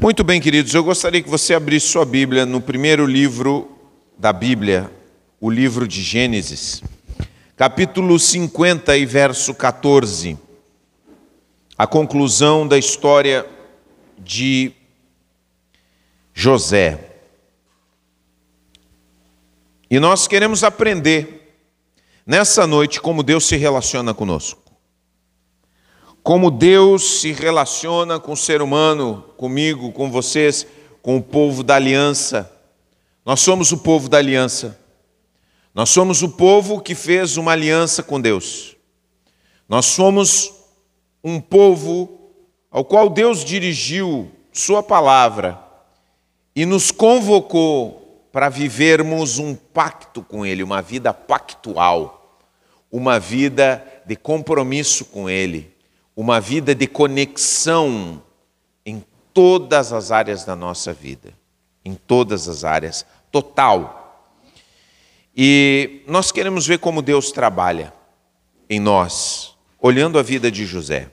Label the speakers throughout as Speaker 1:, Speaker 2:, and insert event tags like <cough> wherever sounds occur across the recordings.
Speaker 1: Muito bem, queridos, eu gostaria que você abrisse sua Bíblia no primeiro livro da Bíblia, o livro de Gênesis, capítulo 50 e verso 14. A conclusão da história de José. E nós queremos aprender nessa noite como Deus se relaciona conosco como Deus se relaciona com o ser humano, comigo, com vocês, com o povo da aliança. Nós somos o povo da aliança. Nós somos o povo que fez uma aliança com Deus. Nós somos um povo ao qual Deus dirigiu Sua palavra e nos convocou para vivermos um pacto com Ele, uma vida pactual, uma vida de compromisso com Ele uma vida de conexão em todas as áreas da nossa vida, em todas as áreas, total. E nós queremos ver como Deus trabalha em nós, olhando a vida de José.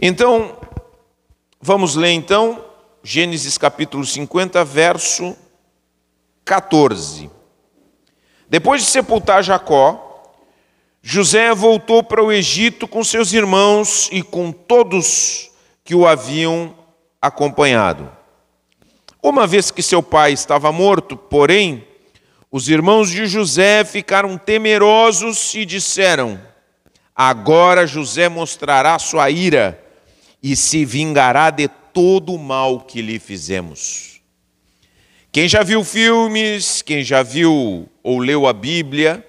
Speaker 1: Então, vamos ler então Gênesis capítulo 50, verso 14. Depois de sepultar Jacó, José voltou para o Egito com seus irmãos e com todos que o haviam acompanhado. Uma vez que seu pai estava morto, porém, os irmãos de José ficaram temerosos e disseram: Agora José mostrará sua ira e se vingará de todo o mal que lhe fizemos. Quem já viu filmes, quem já viu ou leu a Bíblia,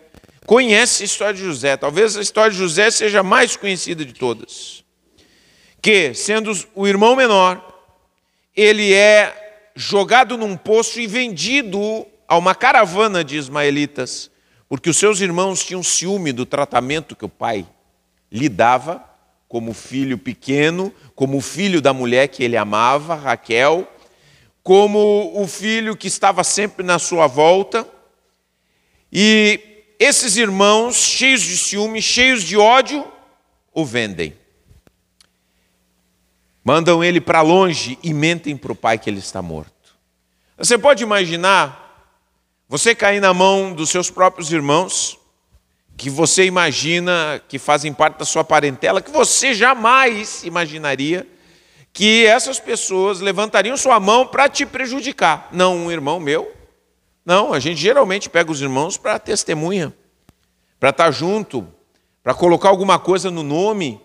Speaker 1: conhece a história de José. Talvez a história de José seja a mais conhecida de todas. Que, sendo o irmão menor, ele é jogado num poço e vendido a uma caravana de ismaelitas, porque os seus irmãos tinham ciúme do tratamento que o pai lhe dava, como filho pequeno, como filho da mulher que ele amava, Raquel, como o filho que estava sempre na sua volta. E esses irmãos, cheios de ciúme, cheios de ódio, o vendem. Mandam ele para longe e mentem para o pai que ele está morto. Você pode imaginar você cair na mão dos seus próprios irmãos, que você imagina que fazem parte da sua parentela, que você jamais imaginaria que essas pessoas levantariam sua mão para te prejudicar. Não, um irmão meu não, a gente geralmente pega os irmãos para testemunha, para estar tá junto, para colocar alguma coisa no nome,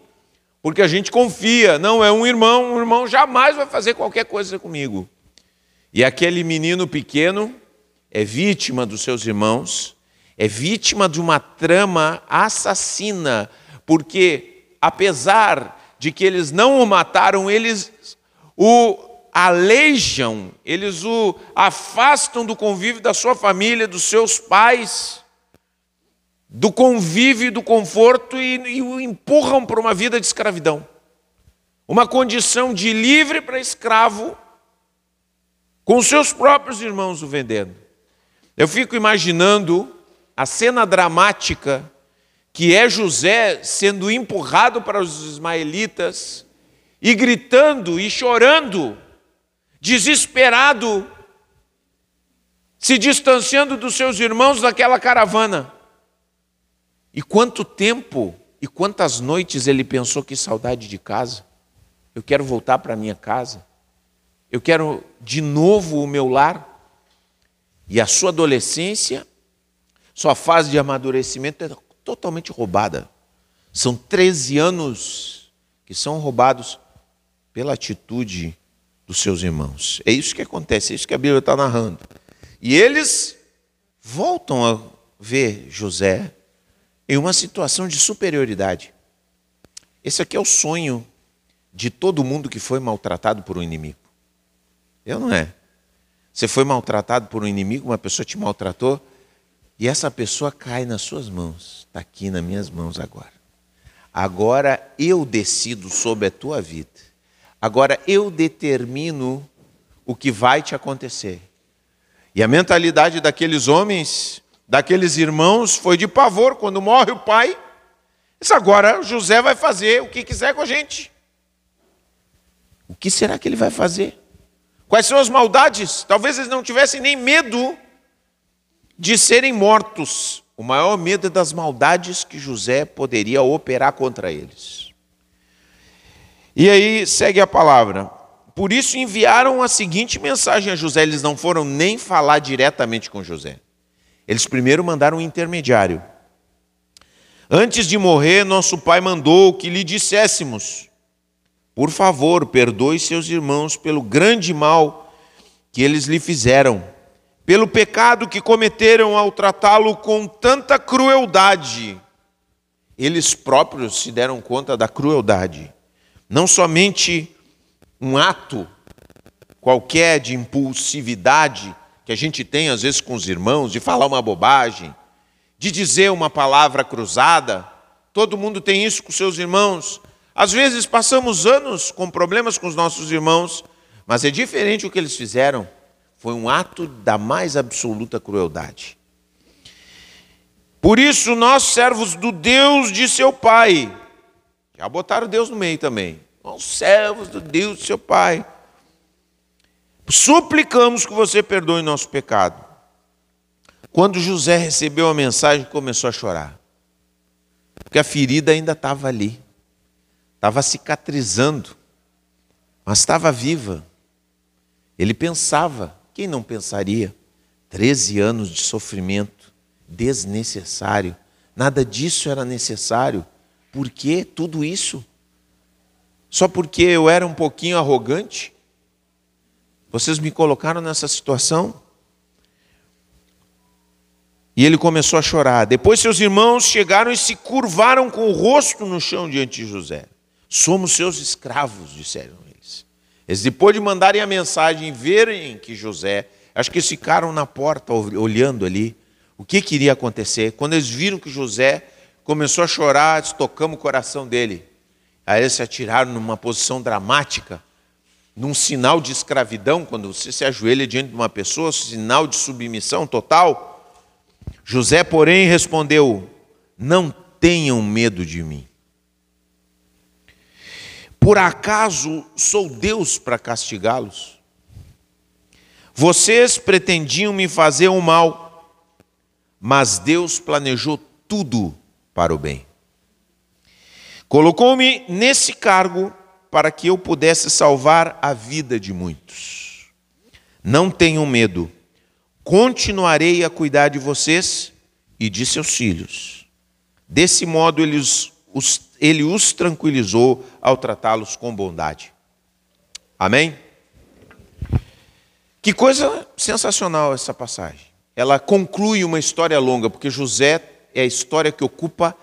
Speaker 1: porque a gente confia. Não, é um irmão, um irmão jamais vai fazer qualquer coisa comigo. E aquele menino pequeno é vítima dos seus irmãos, é vítima de uma trama assassina, porque apesar de que eles não o mataram, eles o aleijam, eles o afastam do convívio da sua família, dos seus pais, do convívio do conforto e, e o empurram para uma vida de escravidão. Uma condição de livre para escravo, com seus próprios irmãos o vendendo. Eu fico imaginando a cena dramática que é José sendo empurrado para os ismaelitas e gritando e chorando desesperado, se distanciando dos seus irmãos daquela caravana. E quanto tempo e quantas noites ele pensou que saudade de casa. Eu quero voltar para minha casa. Eu quero de novo o meu lar. E a sua adolescência, sua fase de amadurecimento é totalmente roubada. São 13 anos que são roubados pela atitude dos seus irmãos. É isso que acontece, é isso que a Bíblia está narrando. E eles voltam a ver José em uma situação de superioridade. Esse aqui é o sonho de todo mundo que foi maltratado por um inimigo. Eu não é. Você foi maltratado por um inimigo, uma pessoa te maltratou, e essa pessoa cai nas suas mãos. Está aqui nas minhas mãos agora. Agora eu decido sobre a tua vida. Agora eu determino o que vai te acontecer. E a mentalidade daqueles homens, daqueles irmãos, foi de pavor quando morre o pai. Isso agora José vai fazer o que quiser com a gente. O que será que ele vai fazer? Quais são as maldades? Talvez eles não tivessem nem medo de serem mortos. O maior medo é das maldades que José poderia operar contra eles. E aí segue a palavra. Por isso enviaram a seguinte mensagem a José. Eles não foram nem falar diretamente com José. Eles primeiro mandaram um intermediário. Antes de morrer, nosso pai mandou que lhe disséssemos: Por favor, perdoe seus irmãos pelo grande mal que eles lhe fizeram, pelo pecado que cometeram ao tratá-lo com tanta crueldade. Eles próprios se deram conta da crueldade. Não somente um ato qualquer de impulsividade que a gente tem às vezes com os irmãos, de falar uma bobagem, de dizer uma palavra cruzada. Todo mundo tem isso com seus irmãos. Às vezes passamos anos com problemas com os nossos irmãos, mas é diferente o que eles fizeram. Foi um ato da mais absoluta crueldade. Por isso, nós, servos do Deus de seu Pai, já botaram Deus no meio também. Nós, servos do Deus de seu Pai, suplicamos que você perdoe nosso pecado. Quando José recebeu a mensagem, começou a chorar. Porque a ferida ainda estava ali. Estava cicatrizando. Mas estava viva. Ele pensava, quem não pensaria? Treze anos de sofrimento desnecessário. Nada disso era necessário. Por que tudo isso? Só porque eu era um pouquinho arrogante? Vocês me colocaram nessa situação? E ele começou a chorar. Depois seus irmãos chegaram e se curvaram com o rosto no chão diante de José. Somos seus escravos, disseram eles. Eles, depois de mandarem a mensagem verem que José, acho que eles ficaram na porta olhando ali o que queria acontecer. Quando eles viram que José começou a chorar, tocamos o coração dele. Aí eles se atiraram numa posição dramática, num sinal de escravidão, quando você se ajoelha diante de uma pessoa, sinal de submissão total. José, porém, respondeu: Não tenham medo de mim. Por acaso sou Deus para castigá-los? Vocês pretendiam me fazer um mal, mas Deus planejou tudo para o bem. Colocou-me nesse cargo para que eu pudesse salvar a vida de muitos. Não tenham medo continuarei a cuidar de vocês e de seus filhos. Desse modo, ele os, os, ele os tranquilizou ao tratá-los com bondade. Amém? Que coisa sensacional essa passagem. Ela conclui uma história longa, porque José é a história que ocupa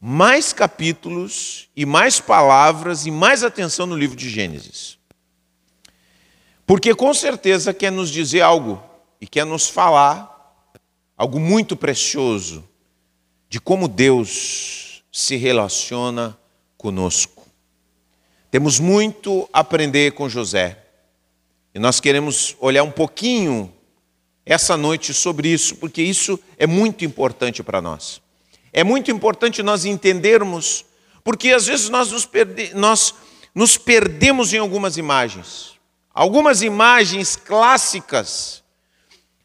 Speaker 1: mais capítulos e mais palavras e mais atenção no livro de Gênesis. Porque com certeza quer nos dizer algo e quer nos falar algo muito precioso de como Deus se relaciona conosco. Temos muito a aprender com José. E nós queremos olhar um pouquinho essa noite sobre isso, porque isso é muito importante para nós. É muito importante nós entendermos, porque às vezes nós nos, perde nós nos perdemos em algumas imagens. Algumas imagens clássicas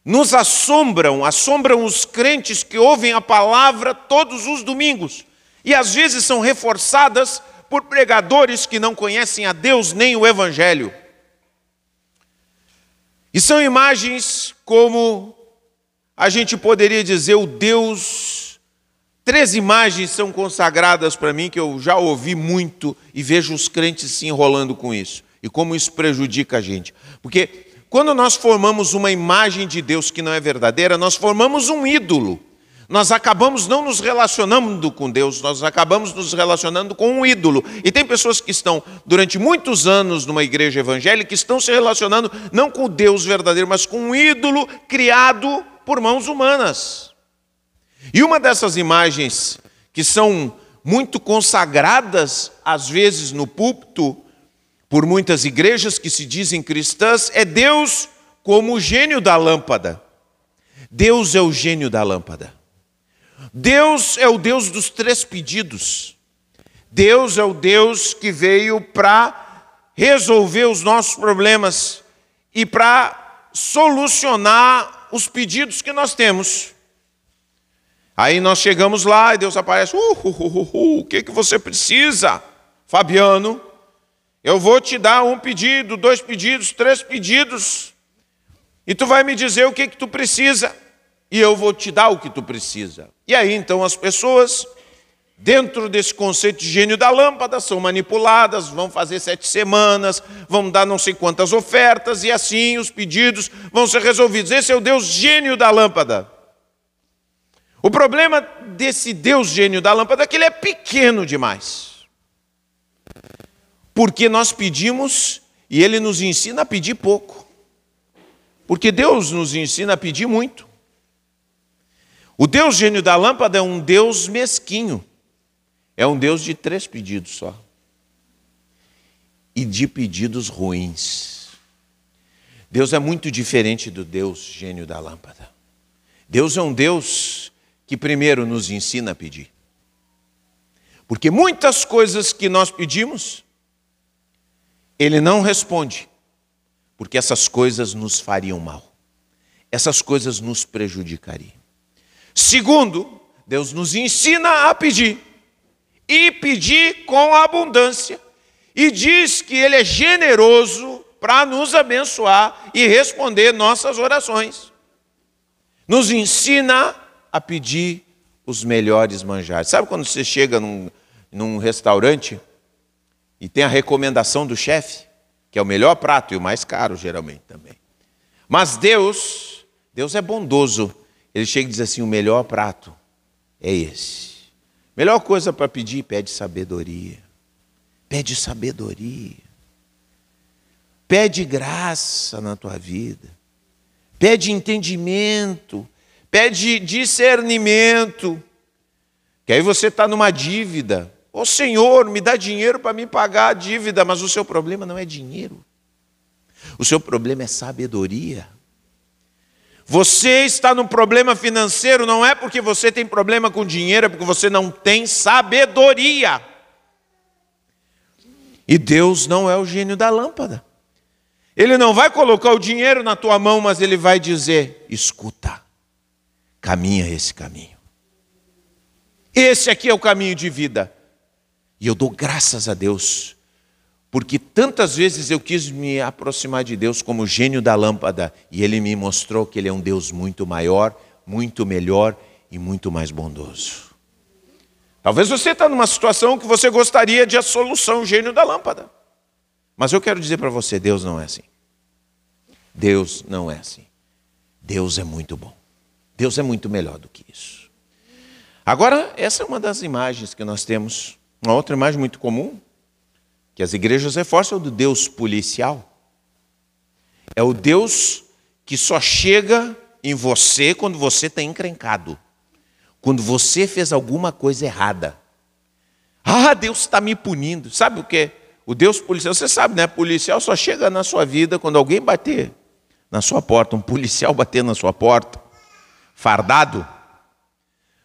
Speaker 1: nos assombram, assombram os crentes que ouvem a palavra todos os domingos e às vezes são reforçadas por pregadores que não conhecem a Deus nem o Evangelho. E são imagens como a gente poderia dizer o Deus. Três imagens são consagradas para mim que eu já ouvi muito e vejo os crentes se enrolando com isso e como isso prejudica a gente. Porque quando nós formamos uma imagem de Deus que não é verdadeira, nós formamos um ídolo. Nós acabamos não nos relacionando com Deus, nós acabamos nos relacionando com um ídolo. E tem pessoas que estão durante muitos anos numa igreja evangélica que estão se relacionando não com o Deus verdadeiro, mas com um ídolo criado por mãos humanas. E uma dessas imagens que são muito consagradas às vezes no púlpito por muitas igrejas que se dizem cristãs é Deus como o gênio da lâmpada. Deus é o gênio da lâmpada. Deus é o Deus dos três pedidos. Deus é o Deus que veio para resolver os nossos problemas e para solucionar os pedidos que nós temos. Aí nós chegamos lá e Deus aparece: uh, uh, uh, uh, o que, que você precisa, Fabiano? Eu vou te dar um pedido, dois pedidos, três pedidos, e tu vai me dizer o que, que tu precisa, e eu vou te dar o que tu precisa. E aí então as pessoas, dentro desse conceito de gênio da lâmpada, são manipuladas, vão fazer sete semanas, vão dar não sei quantas ofertas, e assim os pedidos vão ser resolvidos. Esse é o Deus gênio da lâmpada. O problema desse Deus gênio da lâmpada é que ele é pequeno demais. Porque nós pedimos e ele nos ensina a pedir pouco. Porque Deus nos ensina a pedir muito. O Deus gênio da lâmpada é um Deus mesquinho. É um Deus de três pedidos só. E de pedidos ruins. Deus é muito diferente do Deus gênio da lâmpada. Deus é um Deus que primeiro nos ensina a pedir. Porque muitas coisas que nós pedimos, Ele não responde, porque essas coisas nos fariam mal, essas coisas nos prejudicariam. Segundo, Deus nos ensina a pedir, e pedir com abundância, e diz que Ele é generoso para nos abençoar e responder nossas orações. Nos ensina a pedir os melhores manjares. Sabe quando você chega num, num restaurante e tem a recomendação do chefe, que é o melhor prato e o mais caro, geralmente também. Mas Deus, Deus é bondoso. Ele chega e diz assim: o melhor prato é esse. Melhor coisa para pedir, pede sabedoria. Pede sabedoria. Pede graça na tua vida. Pede entendimento pede discernimento. Que aí você está numa dívida. Ô oh, Senhor, me dá dinheiro para me pagar a dívida, mas o seu problema não é dinheiro. O seu problema é sabedoria. Você está num problema financeiro não é porque você tem problema com dinheiro, é porque você não tem sabedoria. E Deus não é o gênio da lâmpada. Ele não vai colocar o dinheiro na tua mão, mas ele vai dizer: escuta caminha esse caminho. Esse aqui é o caminho de vida. E eu dou graças a Deus, porque tantas vezes eu quis me aproximar de Deus como gênio da lâmpada, e Ele me mostrou que Ele é um Deus muito maior, muito melhor e muito mais bondoso. Talvez você está numa situação que você gostaria de a solução gênio da lâmpada. Mas eu quero dizer para você, Deus não é assim. Deus não é assim. Deus é muito bom. Deus é muito melhor do que isso. Agora, essa é uma das imagens que nós temos. Uma outra imagem muito comum, que as igrejas reforçam, é o do Deus policial. É o Deus que só chega em você quando você está encrencado. Quando você fez alguma coisa errada. Ah, Deus está me punindo. Sabe o que? O Deus policial, você sabe, né? Policial só chega na sua vida quando alguém bater na sua porta, um policial bater na sua porta fardado,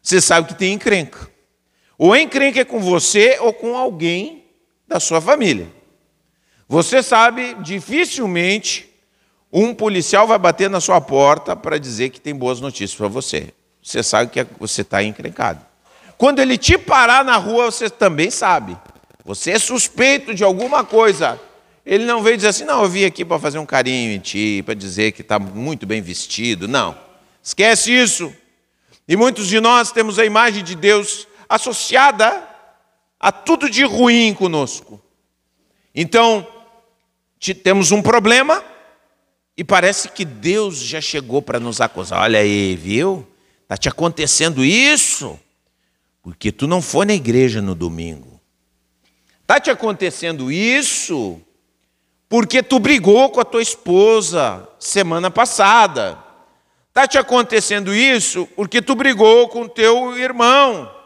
Speaker 1: você sabe que tem encrenca. Ou encrenca é com você ou com alguém da sua família. Você sabe, dificilmente um policial vai bater na sua porta para dizer que tem boas notícias para você. Você sabe que você está encrencado. Quando ele te parar na rua, você também sabe. Você é suspeito de alguma coisa. Ele não veio dizer assim, não, eu vim aqui para fazer um carinho em ti, para dizer que está muito bem vestido. Não. Esquece isso. E muitos de nós temos a imagem de Deus associada a tudo de ruim conosco. Então, temos um problema e parece que Deus já chegou para nos acusar. Olha aí, viu? Está te acontecendo isso porque tu não foi na igreja no domingo. Está te acontecendo isso porque tu brigou com a tua esposa semana passada. Está te acontecendo isso porque tu brigou com teu irmão.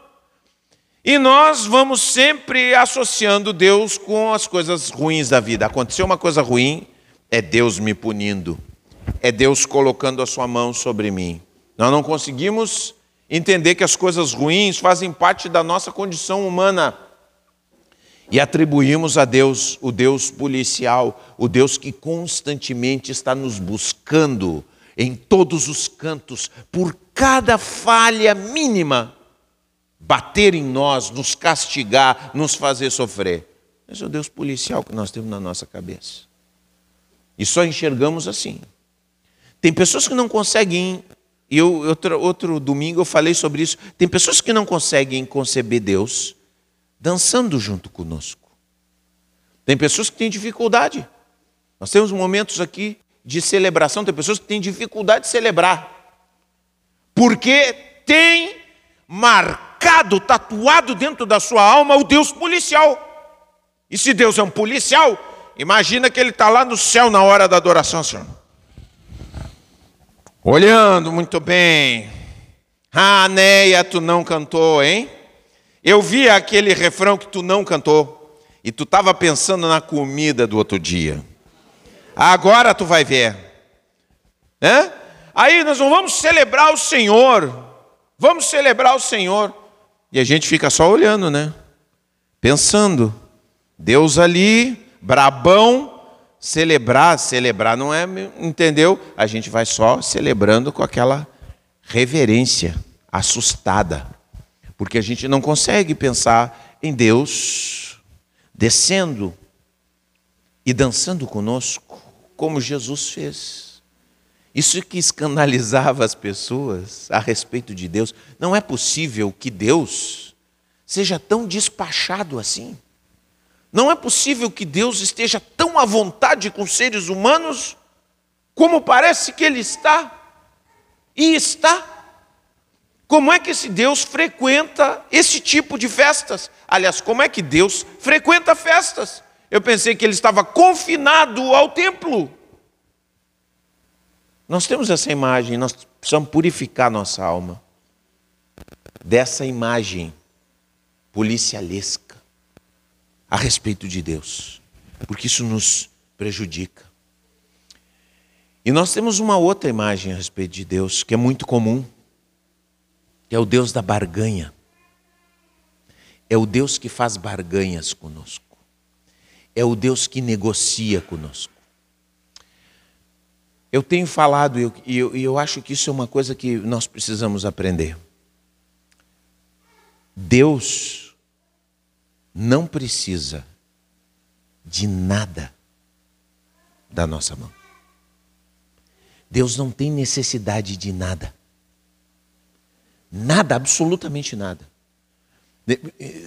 Speaker 1: E nós vamos sempre associando Deus com as coisas ruins da vida. Aconteceu uma coisa ruim, é Deus me punindo, é Deus colocando a sua mão sobre mim. Nós não conseguimos entender que as coisas ruins fazem parte da nossa condição humana. E atribuímos a Deus o Deus policial, o Deus que constantemente está nos buscando em todos os cantos, por cada falha mínima, bater em nós, nos castigar, nos fazer sofrer. Esse é o Deus policial que nós temos na nossa cabeça. E só enxergamos assim. Tem pessoas que não conseguem, e eu, outro, outro domingo eu falei sobre isso, tem pessoas que não conseguem conceber Deus dançando junto conosco. Tem pessoas que têm dificuldade. Nós temos momentos aqui de celebração, tem pessoas que têm dificuldade de celebrar. Porque tem marcado, tatuado dentro da sua alma o Deus policial. E se Deus é um policial, imagina que ele está lá no céu na hora da adoração, Senhor. Olhando muito bem. Ah, Neia, tu não cantou, hein? Eu vi aquele refrão que tu não cantou. E tu estava pensando na comida do outro dia. Agora tu vai ver. Né? Aí nós vamos celebrar o Senhor. Vamos celebrar o Senhor. E a gente fica só olhando, né? Pensando. Deus ali, brabão, celebrar, celebrar não é, entendeu? A gente vai só celebrando com aquela reverência assustada, porque a gente não consegue pensar em Deus descendo e dançando conosco, como Jesus fez. Isso que escandalizava as pessoas a respeito de Deus. Não é possível que Deus seja tão despachado assim. Não é possível que Deus esteja tão à vontade com seres humanos como parece que Ele está. E está. Como é que esse Deus frequenta esse tipo de festas? Aliás, como é que Deus frequenta festas? Eu pensei que ele estava confinado ao templo. Nós temos essa imagem, nós precisamos purificar nossa alma dessa imagem policialesca a respeito de Deus, porque isso nos prejudica. E nós temos uma outra imagem a respeito de Deus, que é muito comum, que é o Deus da barganha. É o Deus que faz barganhas conosco. É o Deus que negocia conosco. Eu tenho falado, e eu, eu, eu acho que isso é uma coisa que nós precisamos aprender. Deus não precisa de nada da nossa mão. Deus não tem necessidade de nada. Nada, absolutamente nada.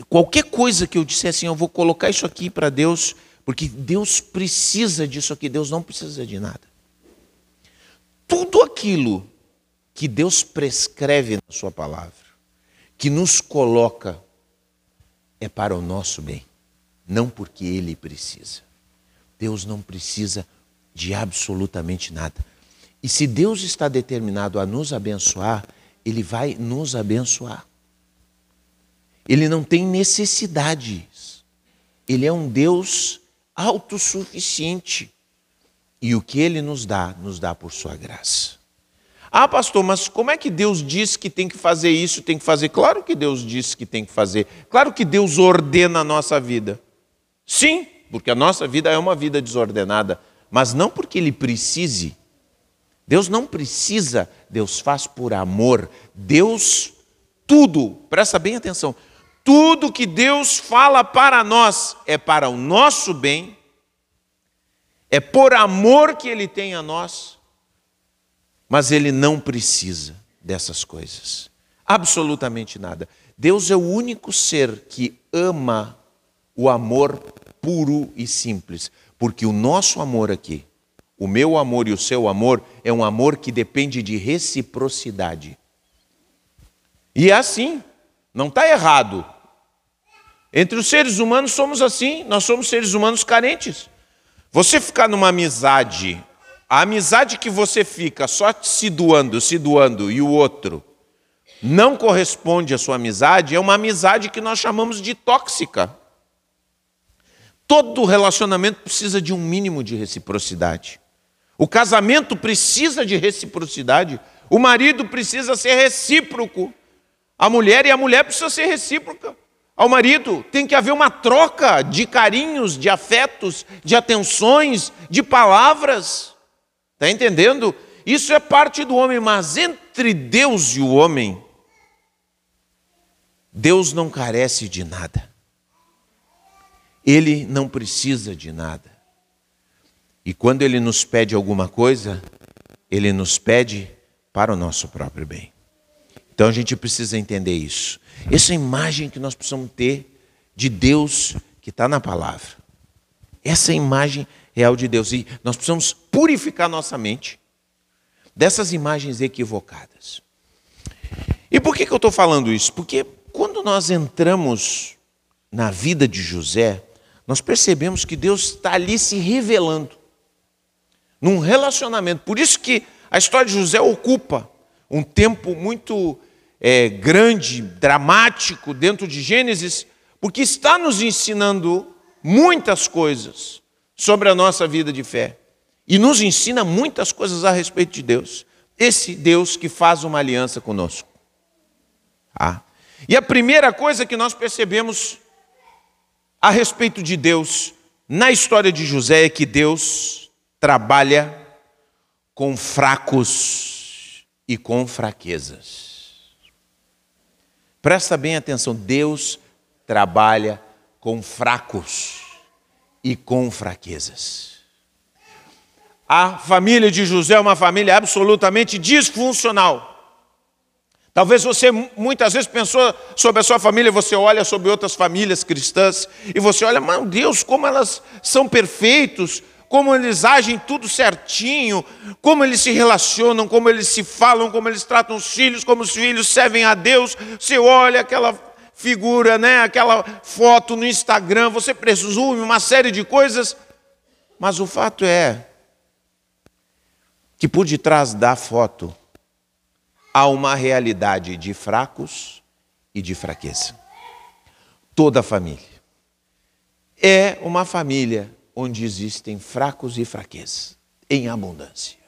Speaker 1: Qualquer coisa que eu disser assim, eu vou colocar isso aqui para Deus, porque Deus precisa disso aqui, Deus não precisa de nada. Tudo aquilo que Deus prescreve na Sua palavra, que nos coloca é para o nosso bem, não porque Ele precisa. Deus não precisa de absolutamente nada. E se Deus está determinado a nos abençoar, Ele vai nos abençoar. Ele não tem necessidades. Ele é um Deus autossuficiente. E o que Ele nos dá, nos dá por Sua graça. Ah, pastor, mas como é que Deus diz que tem que fazer isso, tem que fazer? Claro que Deus diz que tem que fazer. Claro que Deus ordena a nossa vida. Sim, porque a nossa vida é uma vida desordenada, mas não porque Ele precise. Deus não precisa, Deus faz por amor. Deus, tudo, presta bem atenção, tudo que Deus fala para nós é para o nosso bem, é por amor que Ele tem a nós mas ele não precisa dessas coisas. Absolutamente nada. Deus é o único ser que ama o amor puro e simples, porque o nosso amor aqui, o meu amor e o seu amor, é um amor que depende de reciprocidade. E é assim, não está errado. Entre os seres humanos somos assim, nós somos seres humanos carentes. Você ficar numa amizade a amizade que você fica só se doando, se doando e o outro não corresponde à sua amizade, é uma amizade que nós chamamos de tóxica. Todo relacionamento precisa de um mínimo de reciprocidade. O casamento precisa de reciprocidade. O marido precisa ser recíproco. A mulher e a mulher precisa ser recíproca. Ao marido, tem que haver uma troca de carinhos, de afetos, de atenções, de palavras. Está entendendo? Isso é parte do homem, mas entre Deus e o homem, Deus não carece de nada. Ele não precisa de nada. E quando ele nos pede alguma coisa, ele nos pede para o nosso próprio bem. Então a gente precisa entender isso. Essa imagem que nós precisamos ter de Deus que está na palavra. Essa imagem real de Deus. E nós precisamos purificar nossa mente dessas imagens equivocadas. E por que, que eu estou falando isso? Porque quando nós entramos na vida de José, nós percebemos que Deus está ali se revelando num relacionamento. Por isso que a história de José ocupa um tempo muito é, grande, dramático dentro de Gênesis, porque está nos ensinando muitas coisas sobre a nossa vida de fé e nos ensina muitas coisas a respeito de Deus. Esse Deus que faz uma aliança conosco. Ah. E a primeira coisa que nós percebemos a respeito de Deus na história de José é que Deus trabalha com fracos e com fraquezas. Presta bem atenção, Deus trabalha com fracos e com fraquezas. A família de José é uma família absolutamente disfuncional. Talvez você muitas vezes pensou sobre a sua família, você olha sobre outras famílias cristãs e você olha, meu Deus, como elas são perfeitos, como eles agem tudo certinho, como eles se relacionam, como eles se falam, como eles tratam os filhos, como os filhos servem a Deus. Você olha aquela figura, né, aquela foto no Instagram, você presume uma série de coisas, mas o fato é que por detrás da foto há uma realidade de fracos e de fraqueza. Toda família é uma família onde existem fracos e fraquezas, em abundância.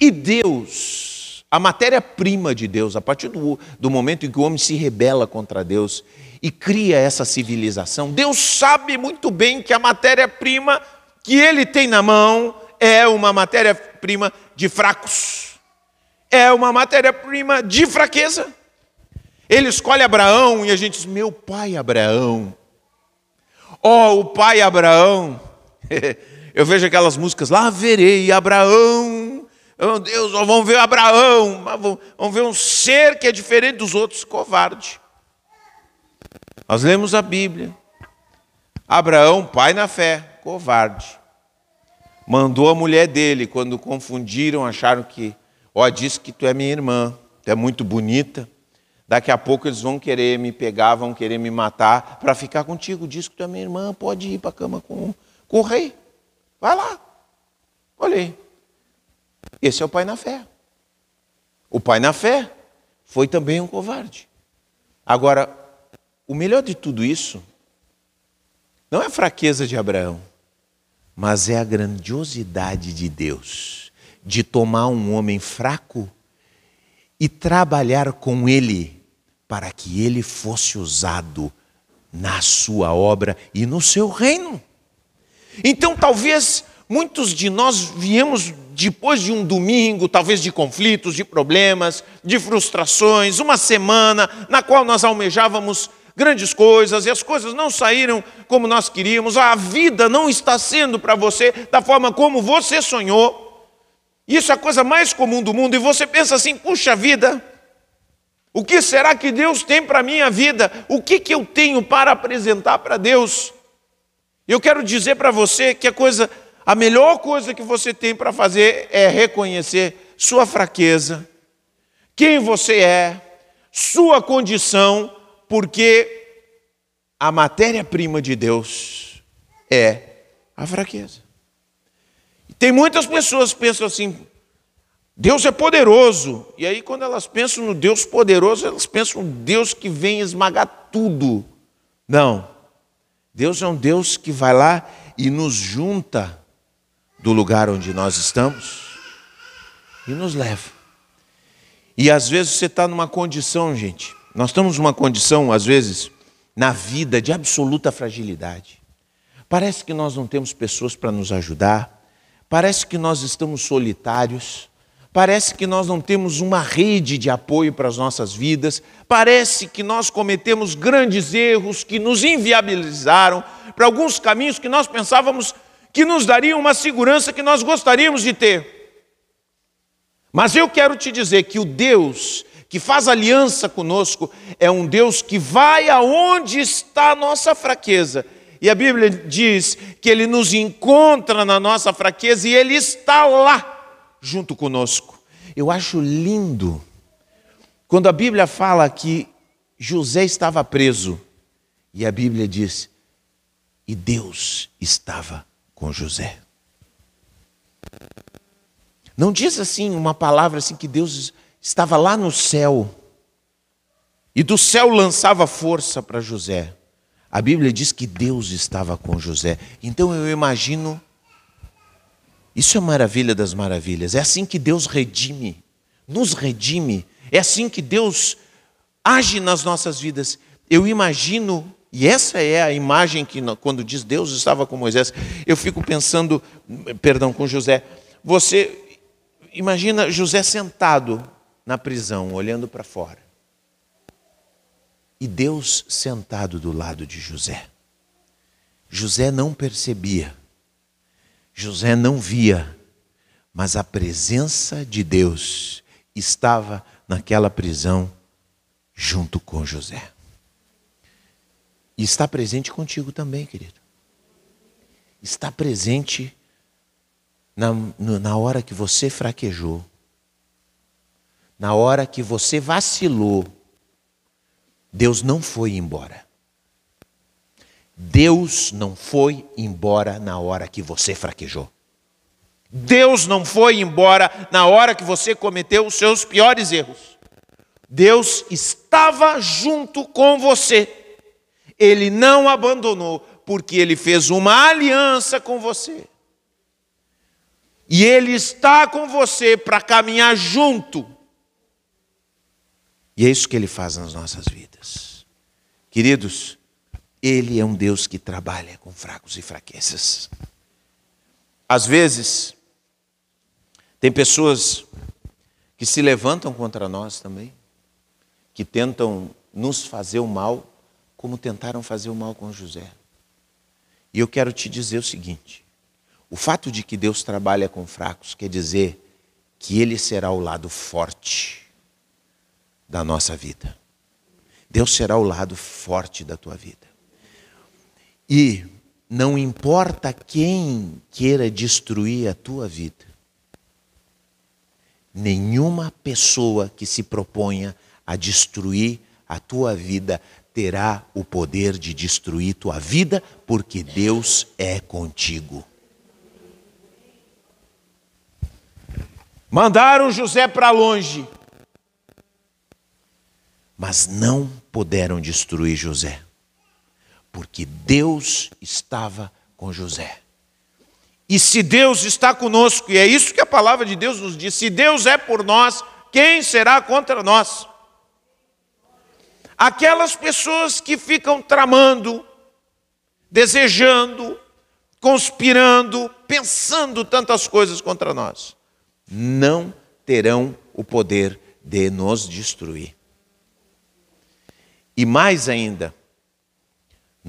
Speaker 1: E Deus, a matéria-prima de Deus, a partir do, do momento em que o homem se rebela contra Deus e cria essa civilização, Deus sabe muito bem que a matéria-prima que ele tem na mão é uma matéria-prima de fracos, é uma matéria-prima de fraqueza. Ele escolhe Abraão e a gente diz: Meu pai Abraão, ó, oh, o pai Abraão, <laughs> Eu vejo aquelas músicas, lá verei Abraão, oh Deus, vamos ver Abraão, vamos ver um ser que é diferente dos outros, covarde. Nós lemos a Bíblia. Abraão, pai na fé, covarde. Mandou a mulher dele, quando confundiram, acharam que, ó, oh, disse que tu é minha irmã, tu é muito bonita. Daqui a pouco eles vão querer me pegar, vão querer me matar para ficar contigo. Diz que tu é minha irmã, pode ir para a cama com com o rei. Vai lá. Olhei. Esse é o pai na fé. O pai na fé foi também um covarde. Agora, o melhor de tudo isso não é a fraqueza de Abraão, mas é a grandiosidade de Deus de tomar um homem fraco e trabalhar com ele para que ele fosse usado na sua obra e no seu reino. Então, talvez muitos de nós viemos depois de um domingo, talvez de conflitos, de problemas, de frustrações, uma semana na qual nós almejávamos grandes coisas e as coisas não saíram como nós queríamos, a vida não está sendo para você da forma como você sonhou. Isso é a coisa mais comum do mundo e você pensa assim: puxa vida, o que será que Deus tem para a minha vida? O que, que eu tenho para apresentar para Deus? Eu quero dizer para você que a coisa, a melhor coisa que você tem para fazer é reconhecer sua fraqueza, quem você é, sua condição, porque a matéria-prima de Deus é a fraqueza. Tem muitas pessoas que pensam assim: Deus é poderoso. E aí, quando elas pensam no Deus poderoso, elas pensam no Deus que vem esmagar tudo. Não. Deus é um Deus que vai lá e nos junta do lugar onde nós estamos e nos leva. E às vezes você está numa condição, gente. Nós estamos numa condição, às vezes, na vida de absoluta fragilidade. Parece que nós não temos pessoas para nos ajudar, parece que nós estamos solitários, parece que nós não temos uma rede de apoio para as nossas vidas, parece que nós cometemos grandes erros que nos inviabilizaram para alguns caminhos que nós pensávamos que nos dariam uma segurança que nós gostaríamos de ter. Mas eu quero te dizer que o Deus que faz aliança conosco é um Deus que vai aonde está a nossa fraqueza. E a Bíblia diz que ele nos encontra na nossa fraqueza e ele está lá junto conosco. Eu acho lindo quando a Bíblia fala que José estava preso e a Bíblia diz: e Deus estava com José. Não diz assim uma palavra assim que Deus estava lá no céu e do céu lançava força para José. A Bíblia diz que Deus estava com José. Então eu imagino isso é maravilha das maravilhas. É assim que Deus redime, nos redime. É assim que Deus age nas nossas vidas. Eu imagino, e essa é a imagem que quando diz Deus estava com Moisés, eu fico pensando, perdão, com José. Você Imagina José sentado na prisão, olhando para fora. E Deus sentado do lado de José. José não percebia, José não via, mas a presença de Deus estava naquela prisão junto com José. E está presente contigo também, querido. Está presente na, na hora que você fraquejou, na hora que você vacilou, Deus não foi embora. Deus não foi embora na hora que você fraquejou. Deus não foi embora na hora que você cometeu os seus piores erros. Deus estava junto com você. Ele não abandonou, porque ele fez uma aliança com você. E Ele está com você para caminhar junto. E é isso que Ele faz nas nossas vidas. Queridos, Ele é um Deus que trabalha com fracos e fraquezas. Às vezes, tem pessoas que se levantam contra nós também, que tentam nos fazer o mal, como tentaram fazer o mal com José. E eu quero te dizer o seguinte: o fato de que Deus trabalha com fracos quer dizer que Ele será o lado forte da nossa vida. Deus será o lado forte da tua vida. E não importa quem queira destruir a tua vida, nenhuma pessoa que se proponha a destruir a tua vida terá o poder de destruir tua vida, porque Deus é contigo. Mandaram José para longe, mas não puderam destruir José, porque Deus estava com José. E se Deus está conosco, e é isso que a palavra de Deus nos diz: se Deus é por nós, quem será contra nós? Aquelas pessoas que ficam tramando, desejando, conspirando, pensando tantas coisas contra nós não terão o poder de nos destruir. E mais ainda,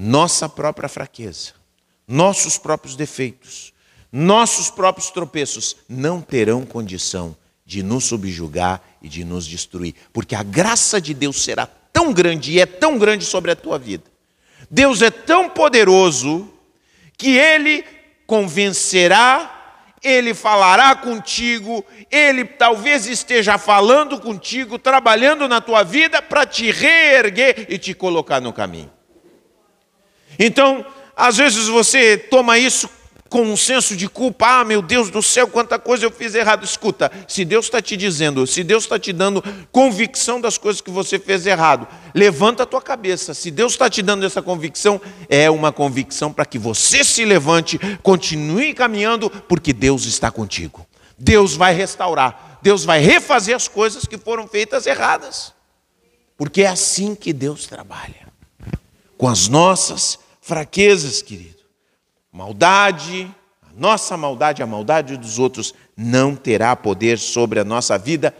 Speaker 1: nossa própria fraqueza, nossos próprios defeitos, nossos próprios tropeços não terão condição de nos subjugar e de nos destruir, porque a graça de Deus será tão grande e é tão grande sobre a tua vida. Deus é tão poderoso que ele convencerá ele falará contigo, ele talvez esteja falando contigo, trabalhando na tua vida para te reerguer e te colocar no caminho. Então, às vezes você toma isso com um senso de culpa, ah, meu Deus do céu, quanta coisa eu fiz errado. Escuta, se Deus está te dizendo, se Deus está te dando convicção das coisas que você fez errado, levanta a tua cabeça. Se Deus está te dando essa convicção, é uma convicção para que você se levante, continue caminhando, porque Deus está contigo. Deus vai restaurar, Deus vai refazer as coisas que foram feitas erradas, porque é assim que Deus trabalha. com as nossas fraquezas, querido. Maldade, a nossa maldade, a maldade dos outros não terá poder sobre a nossa vida,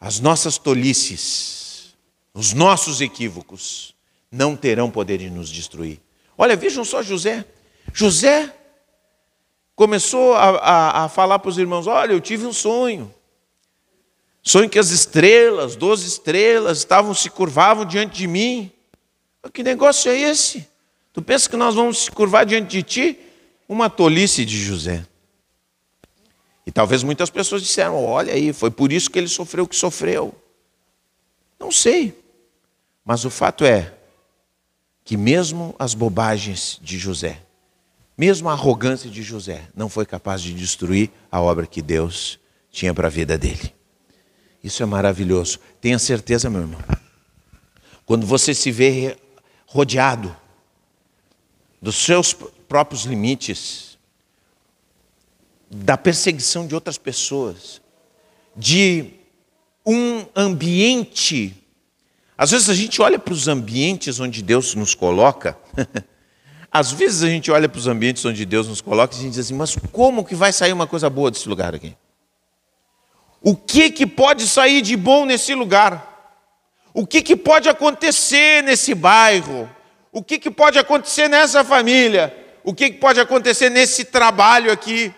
Speaker 1: as nossas tolices, os nossos equívocos não terão poder de nos destruir. Olha, vejam só José. José começou a, a, a falar para os irmãos: Olha, eu tive um sonho. Sonho que as estrelas, doze estrelas, estavam se curvavam diante de mim. Que negócio é esse? Tu pensa que nós vamos se curvar diante de ti? Uma tolice de José. E talvez muitas pessoas disseram: olha aí, foi por isso que ele sofreu o que sofreu. Não sei. Mas o fato é que, mesmo as bobagens de José, mesmo a arrogância de José, não foi capaz de destruir a obra que Deus tinha para a vida dele. Isso é maravilhoso. Tenha certeza, meu irmão. Quando você se vê rodeado dos seus próprios limites, da perseguição de outras pessoas, de um ambiente. Às vezes a gente olha para os ambientes onde Deus nos coloca, <laughs> às vezes a gente olha para os ambientes onde Deus nos coloca e a gente diz assim, mas como que vai sair uma coisa boa desse lugar aqui? O que, que pode sair de bom nesse lugar? O que, que pode acontecer nesse bairro? O que, que pode acontecer nessa família? O que, que pode acontecer nesse trabalho aqui?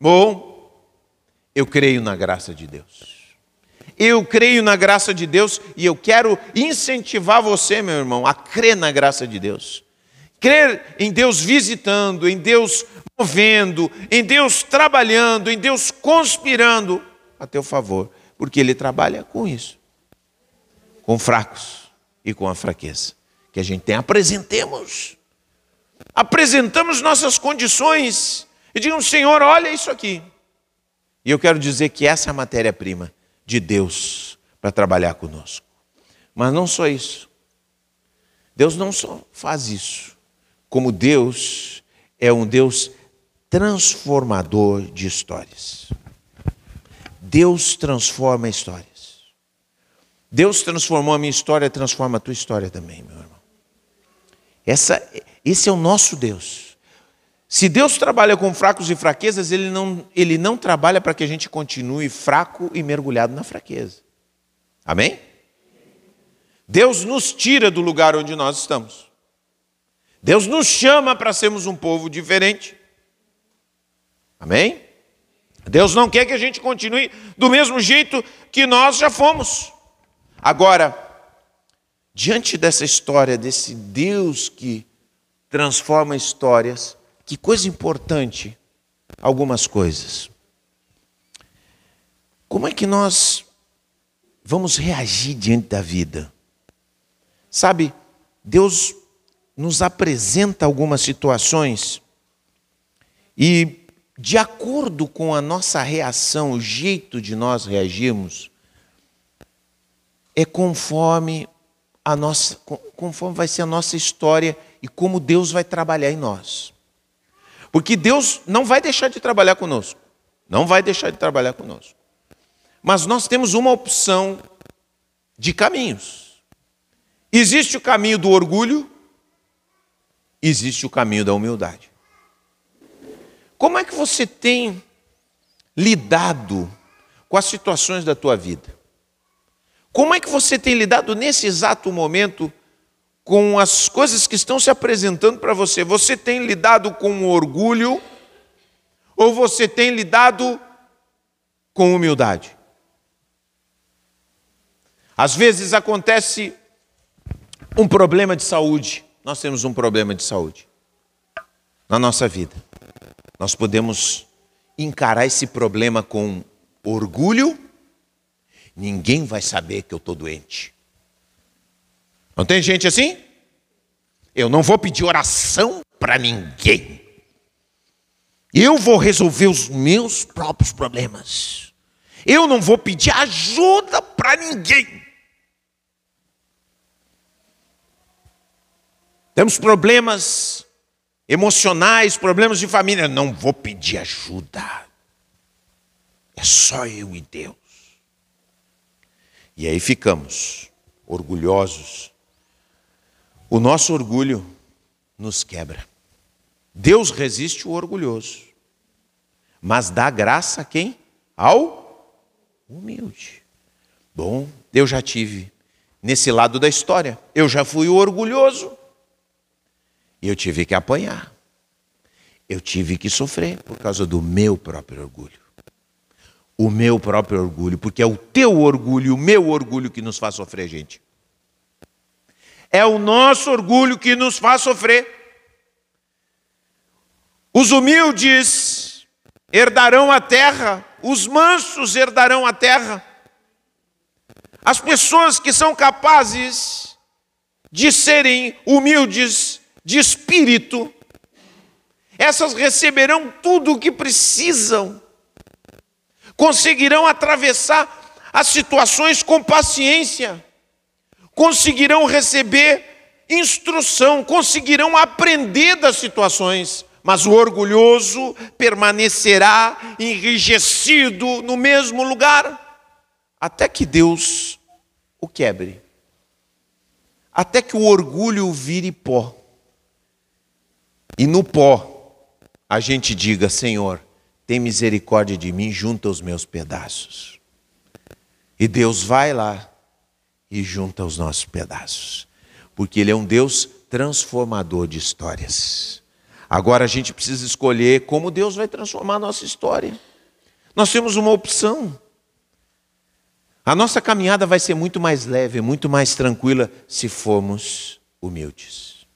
Speaker 1: Bom, eu creio na graça de Deus. Eu creio na graça de Deus e eu quero incentivar você, meu irmão, a crer na graça de Deus. Crer em Deus visitando, em Deus movendo, em Deus trabalhando, em Deus conspirando a teu favor, porque Ele trabalha com isso com fracos e com a fraqueza que a gente tem. Apresentemos. Apresentamos nossas condições e digam, Senhor, olha isso aqui. E eu quero dizer que essa é a matéria-prima de Deus para trabalhar conosco. Mas não só isso. Deus não só faz isso, como Deus é um Deus transformador de histórias. Deus transforma histórias. Deus transformou a minha história, transforma a tua história também, meu. Essa, esse é o nosso Deus. Se Deus trabalha com fracos e fraquezas, Ele não, ele não trabalha para que a gente continue fraco e mergulhado na fraqueza. Amém? Deus nos tira do lugar onde nós estamos. Deus nos chama para sermos um povo diferente. Amém? Deus não quer que a gente continue do mesmo jeito que nós já fomos. Agora, diante dessa história, desse Deus que transforma histórias, que coisa importante, algumas coisas. Como é que nós vamos reagir diante da vida? Sabe, Deus nos apresenta algumas situações e, de acordo com a nossa reação, o jeito de nós reagirmos, é conforme a nossa, conforme vai ser a nossa história e como Deus vai trabalhar em nós. Porque Deus não vai deixar de trabalhar conosco. Não vai deixar de trabalhar conosco. Mas nós temos uma opção de caminhos. Existe o caminho do orgulho, existe o caminho da humildade. Como é que você tem lidado com as situações da tua vida? Como é que você tem lidado nesse exato momento com as coisas que estão se apresentando para você? Você tem lidado com orgulho ou você tem lidado com humildade? Às vezes acontece um problema de saúde. Nós temos um problema de saúde na nossa vida. Nós podemos encarar esse problema com orgulho ninguém vai saber que eu estou doente. Não tem gente assim? Eu não vou pedir oração para ninguém. Eu vou resolver os meus próprios problemas. Eu não vou pedir ajuda para ninguém. Temos problemas emocionais, problemas de família. Não vou pedir ajuda. É só eu e Deus. E aí ficamos orgulhosos. O nosso orgulho nos quebra. Deus resiste o orgulhoso, mas dá graça a quem? Ao humilde. Bom, eu já tive nesse lado da história. Eu já fui o orgulhoso. E eu tive que apanhar. Eu tive que sofrer por causa do meu próprio orgulho. O meu próprio orgulho, porque é o teu orgulho, o meu orgulho que nos faz sofrer, gente. É o nosso orgulho que nos faz sofrer. Os humildes herdarão a terra, os mansos herdarão a terra. As pessoas que são capazes de serem humildes de espírito, essas receberão tudo o que precisam, conseguirão atravessar as situações com paciência, conseguirão receber instrução, conseguirão aprender das situações, mas o orgulhoso permanecerá enrijecido no mesmo lugar até que Deus o quebre, até que o orgulho vire pó. E no pó a gente diga: Senhor, tem misericórdia de mim, junta os meus pedaços. E Deus vai lá e junta os nossos pedaços, porque Ele é um Deus transformador de histórias. Agora a gente precisa escolher como Deus vai transformar a nossa história. Nós temos uma opção. A nossa caminhada vai ser muito mais leve, muito mais tranquila se formos humildes.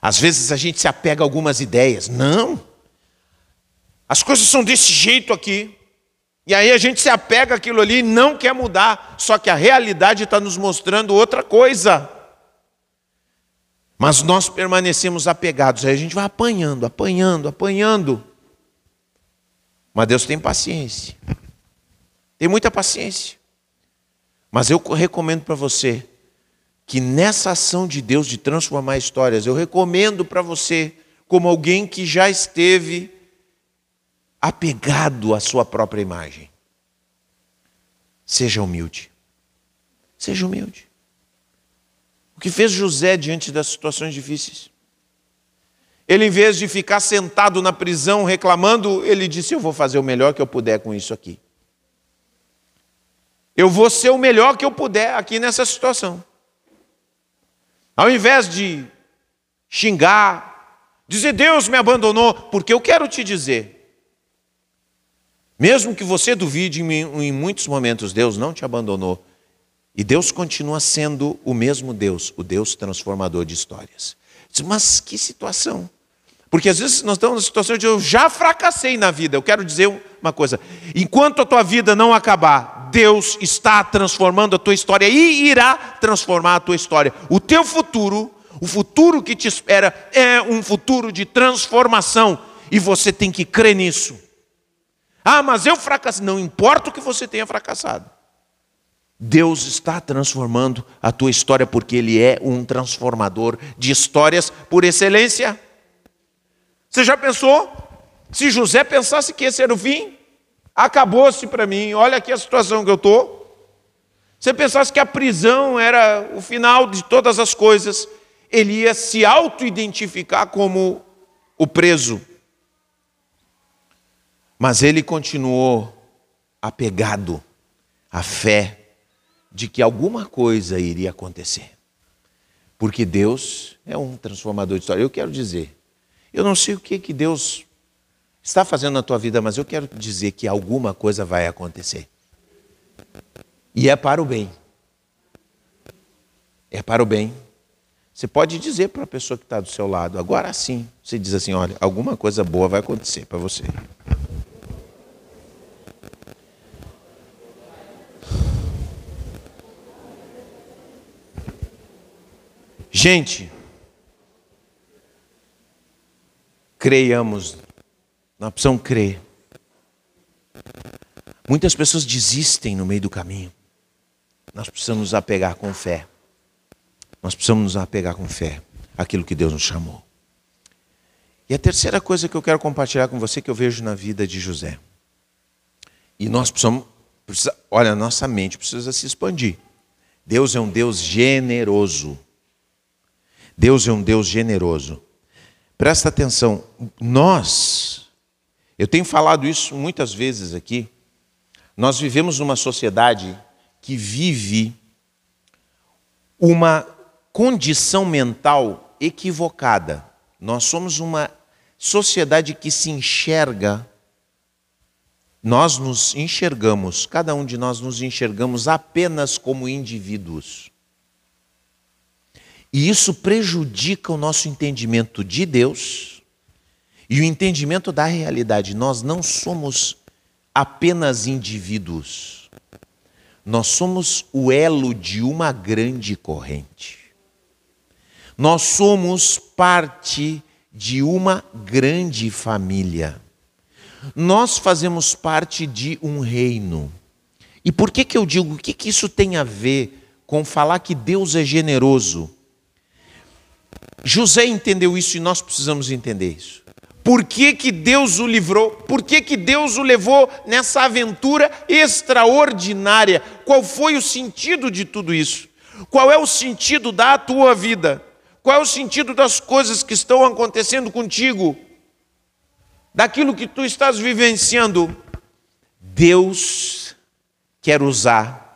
Speaker 1: Às vezes a gente se apega a algumas ideias. Não. As coisas são desse jeito aqui. E aí a gente se apega àquilo ali e não quer mudar. Só que a realidade está nos mostrando outra coisa. Mas nós permanecemos apegados. Aí a gente vai apanhando, apanhando, apanhando. Mas Deus tem paciência. Tem muita paciência. Mas eu recomendo para você que nessa ação de Deus de transformar histórias, eu recomendo para você, como alguém que já esteve apegado à sua própria imagem, seja humilde. Seja humilde. O que fez José diante das situações difíceis? Ele, em vez de ficar sentado na prisão reclamando, ele disse: Eu vou fazer o melhor que eu puder com isso aqui. Eu vou ser o melhor que eu puder aqui nessa situação. Ao invés de xingar, dizer Deus me abandonou, porque eu quero te dizer, mesmo que você duvide em muitos momentos, Deus não te abandonou. E Deus continua sendo o mesmo Deus, o Deus transformador de histórias. Mas que situação! Porque às vezes nós estamos na situação de eu já fracassei na vida. Eu quero dizer uma coisa: enquanto a tua vida não acabar, Deus está transformando a tua história e irá transformar a tua história. O teu futuro, o futuro que te espera, é um futuro de transformação e você tem que crer nisso. Ah, mas eu fracassei. Não importa o que você tenha fracassado. Deus está transformando a tua história porque Ele é um transformador de histórias por excelência. Você já pensou? Se José pensasse que esse era o fim, acabou-se para mim, olha aqui a situação que eu estou. Você pensasse que a prisão era o final de todas as coisas, ele ia se auto-identificar como o preso. Mas ele continuou apegado à fé de que alguma coisa iria acontecer. Porque Deus é um transformador de história. Eu quero dizer, eu não sei o que, que Deus está fazendo na tua vida, mas eu quero dizer que alguma coisa vai acontecer. E é para o bem. É para o bem. Você pode dizer para a pessoa que está do seu lado, agora sim, você diz assim: olha, alguma coisa boa vai acontecer para você. Gente, creiamos, nós precisamos crer. Muitas pessoas desistem no meio do caminho. Nós precisamos nos apegar com fé. Nós precisamos nos apegar com fé aquilo que Deus nos chamou. E a terceira coisa que eu quero compartilhar com você que eu vejo na vida de José. E nós precisamos, precisa, olha, nossa mente precisa se expandir. Deus é um Deus generoso. Deus é um Deus generoso. Presta atenção, nós, eu tenho falado isso muitas vezes aqui, nós vivemos numa sociedade que vive uma condição mental equivocada. Nós somos uma sociedade que se enxerga, nós nos enxergamos, cada um de nós nos enxergamos apenas como indivíduos. E isso prejudica o nosso entendimento de Deus e o entendimento da realidade. Nós não somos apenas indivíduos. Nós somos o elo de uma grande corrente. Nós somos parte de uma grande família. Nós fazemos parte de um reino. E por que, que eu digo, o que, que isso tem a ver com falar que Deus é generoso? José entendeu isso e nós precisamos entender isso. Por que, que Deus o livrou? Por que, que Deus o levou nessa aventura extraordinária? Qual foi o sentido de tudo isso? Qual é o sentido da tua vida? Qual é o sentido das coisas que estão acontecendo contigo? Daquilo que tu estás vivenciando? Deus quer usar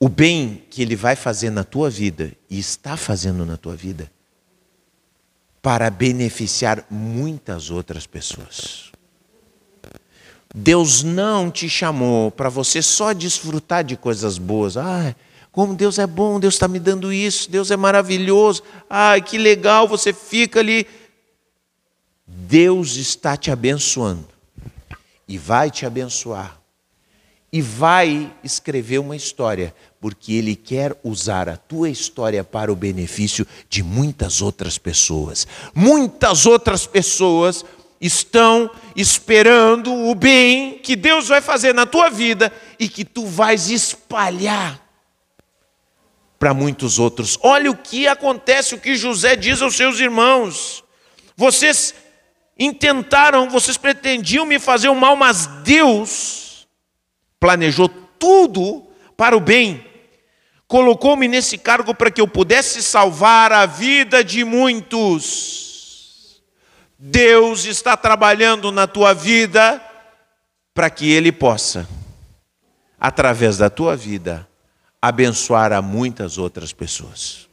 Speaker 1: o bem que Ele vai fazer na tua vida e está fazendo na tua vida para beneficiar muitas outras pessoas. Deus não te chamou para você só desfrutar de coisas boas. Ah, como Deus é bom, Deus está me dando isso, Deus é maravilhoso. Ai, que legal, você fica ali. Deus está te abençoando e vai te abençoar e vai escrever uma história, porque Ele quer usar a tua história para o benefício de muitas outras pessoas. Muitas outras pessoas estão esperando o bem que Deus vai fazer na tua vida e que tu vais espalhar para muitos outros. Olha o que acontece, o que José diz aos seus irmãos. Vocês intentaram, vocês pretendiam me fazer o mal, mas Deus planejou tudo para o bem. Colocou-me nesse cargo para que eu pudesse salvar a vida de muitos. Deus está trabalhando na tua vida para que Ele possa, através da tua vida, abençoar a muitas outras pessoas.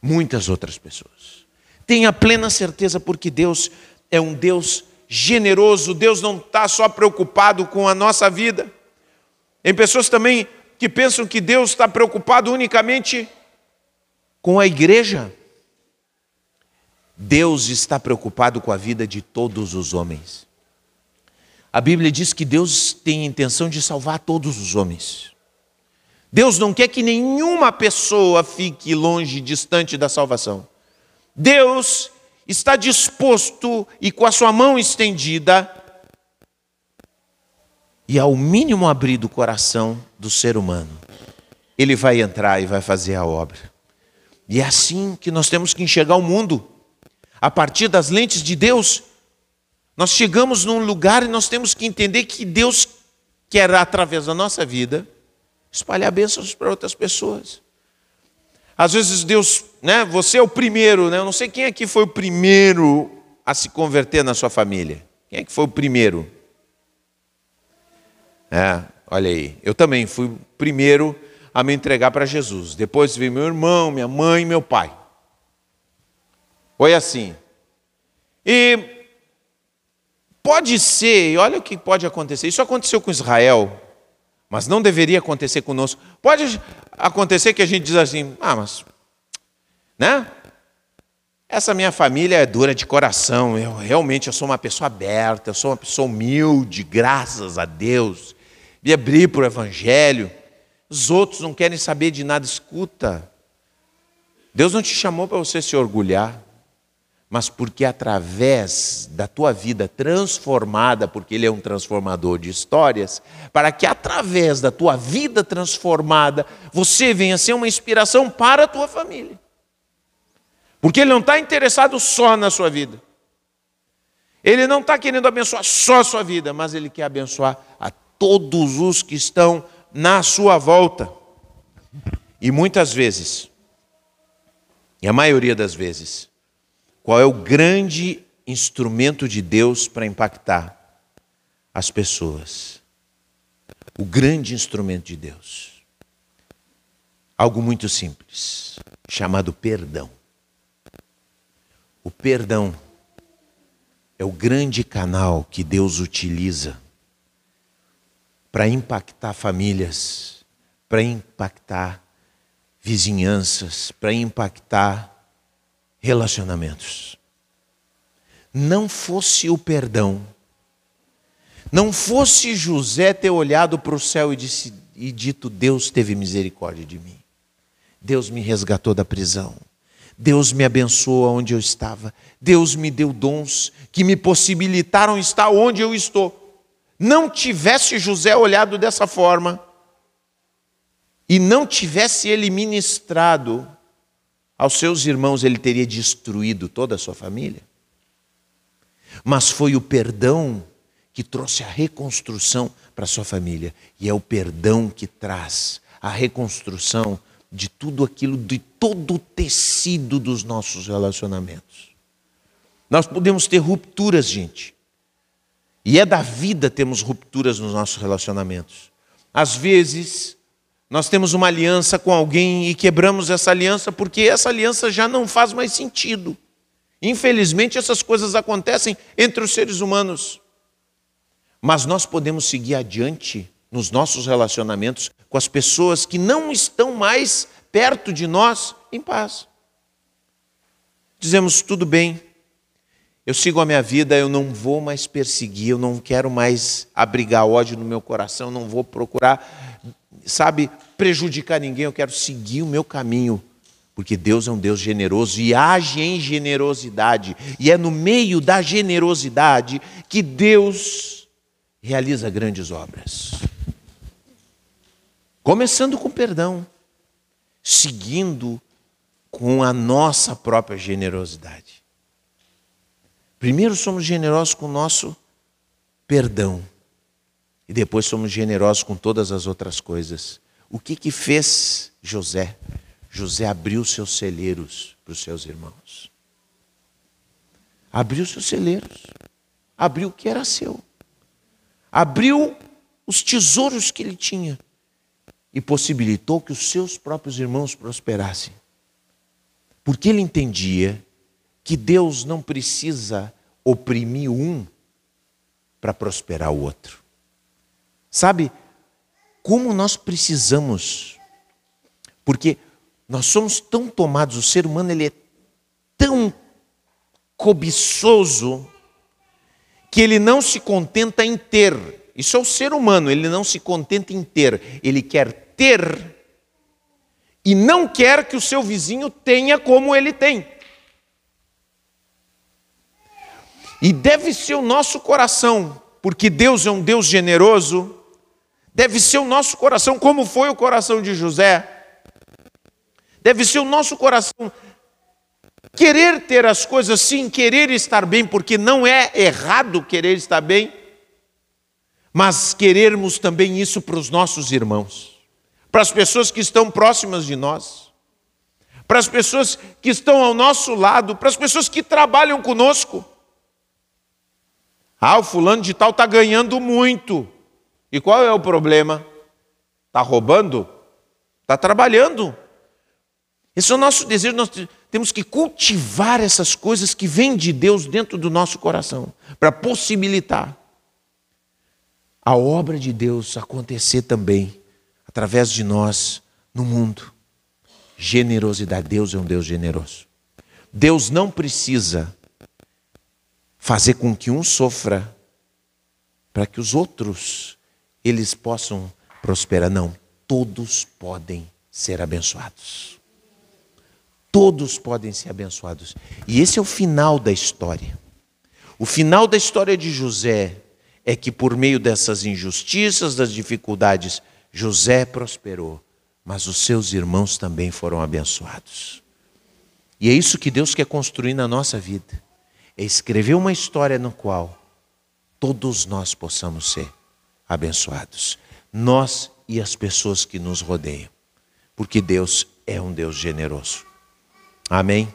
Speaker 1: Muitas outras pessoas. Tenha plena certeza, porque Deus é um Deus generoso, Deus não está só preocupado com a nossa vida. Tem pessoas também que pensam que Deus está preocupado unicamente com a igreja. Deus está preocupado com a vida de todos os homens. A Bíblia diz que Deus tem a intenção de salvar todos os homens. Deus não quer que nenhuma pessoa fique longe, distante da salvação. Deus está disposto e com a sua mão estendida, e ao mínimo abrir do coração do ser humano, ele vai entrar e vai fazer a obra. E é assim que nós temos que enxergar o mundo. A partir das lentes de Deus, nós chegamos num lugar e nós temos que entender que Deus quer, através da nossa vida, espalhar bênçãos para outras pessoas. Às vezes Deus, né, você é o primeiro, né? Eu não sei quem aqui foi o primeiro a se converter na sua família. Quem é que foi o primeiro? É, olha aí. Eu também fui o primeiro a me entregar para Jesus. Depois veio meu irmão, minha mãe e meu pai. Foi assim. E pode ser, olha o que pode acontecer. Isso aconteceu com Israel mas não deveria acontecer conosco. Pode acontecer que a gente diz assim: ah, mas, né? Essa minha família é dura de coração, eu realmente eu sou uma pessoa aberta, eu sou uma pessoa humilde, graças a Deus. Me abri para o Evangelho. Os outros não querem saber de nada, escuta. Deus não te chamou para você se orgulhar mas porque através da tua vida transformada, porque Ele é um transformador de histórias, para que através da tua vida transformada você venha ser uma inspiração para a tua família. Porque Ele não está interessado só na sua vida. Ele não está querendo abençoar só a sua vida, mas Ele quer abençoar a todos os que estão na sua volta. E muitas vezes, E a maioria das vezes, qual é o grande instrumento de Deus para impactar as pessoas? O grande instrumento de Deus. Algo muito simples, chamado perdão. O perdão é o grande canal que Deus utiliza para impactar famílias, para impactar vizinhanças, para impactar relacionamentos. Não fosse o perdão, não fosse José ter olhado para o céu e, disse, e dito: Deus teve misericórdia de mim, Deus me resgatou da prisão. Deus me abençoou onde eu estava. Deus me deu dons que me possibilitaram estar onde eu estou. Não tivesse José olhado dessa forma e não tivesse ele ministrado aos seus irmãos, ele teria destruído toda a sua família. Mas foi o perdão que trouxe a reconstrução para sua família. E é o perdão que traz a reconstrução de tudo aquilo, de todo o tecido dos nossos relacionamentos. Nós podemos ter rupturas, gente. E é da vida termos rupturas nos nossos relacionamentos. Às vezes, nós temos uma aliança com alguém e quebramos essa aliança porque essa aliança já não faz mais sentido. Infelizmente, essas coisas acontecem entre os seres humanos. Mas nós podemos seguir adiante nos nossos relacionamentos com as pessoas que não estão mais perto de nós em paz. Dizemos tudo bem, eu sigo a minha vida, eu não vou mais perseguir, eu não quero mais abrigar ódio no meu coração, não vou procurar, sabe, prejudicar ninguém, eu quero seguir o meu caminho, porque Deus é um Deus generoso e age em generosidade, e é no meio da generosidade que Deus realiza grandes obras. Começando com perdão, seguindo com a nossa própria generosidade. Primeiro somos generosos com o nosso perdão. E depois somos generosos com todas as outras coisas. O que que fez José? José abriu seus celeiros para os seus irmãos. Abriu seus celeiros. Abriu o que era seu. Abriu os tesouros que ele tinha e possibilitou que os seus próprios irmãos prosperassem. Porque ele entendia que Deus não precisa oprimir um para prosperar o outro. Sabe como nós precisamos? Porque nós somos tão tomados, o ser humano ele é tão cobiçoso que ele não se contenta em ter. Isso é o ser humano, ele não se contenta em ter, ele quer ter e não quer que o seu vizinho tenha como ele tem. E deve ser o nosso coração, porque Deus é um Deus generoso, deve ser o nosso coração, como foi o coração de José. Deve ser o nosso coração querer ter as coisas sim, querer estar bem, porque não é errado querer estar bem, mas querermos também isso para os nossos irmãos para as pessoas que estão próximas de nós, para as pessoas que estão ao nosso lado, para as pessoas que trabalham conosco. Ah, o fulano de tal está ganhando muito. E qual é o problema? Está roubando? Está trabalhando. Esse é o nosso desejo, nós temos que cultivar essas coisas que vêm de Deus dentro do nosso coração, para possibilitar a obra de Deus acontecer também através de nós no mundo. Generosidade. Deus é um Deus generoso. Deus não precisa fazer com que um sofra para que os outros eles possam prosperar. Não, todos podem ser abençoados. Todos podem ser abençoados. E esse é o final da história. O final da história de José é que por meio dessas injustiças, das dificuldades, José prosperou, mas os seus irmãos também foram abençoados. E é isso que Deus quer construir na nossa vida: é escrever uma história no qual todos nós possamos ser abençoados, nós e as pessoas que nos rodeiam, porque Deus é um Deus generoso. Amém.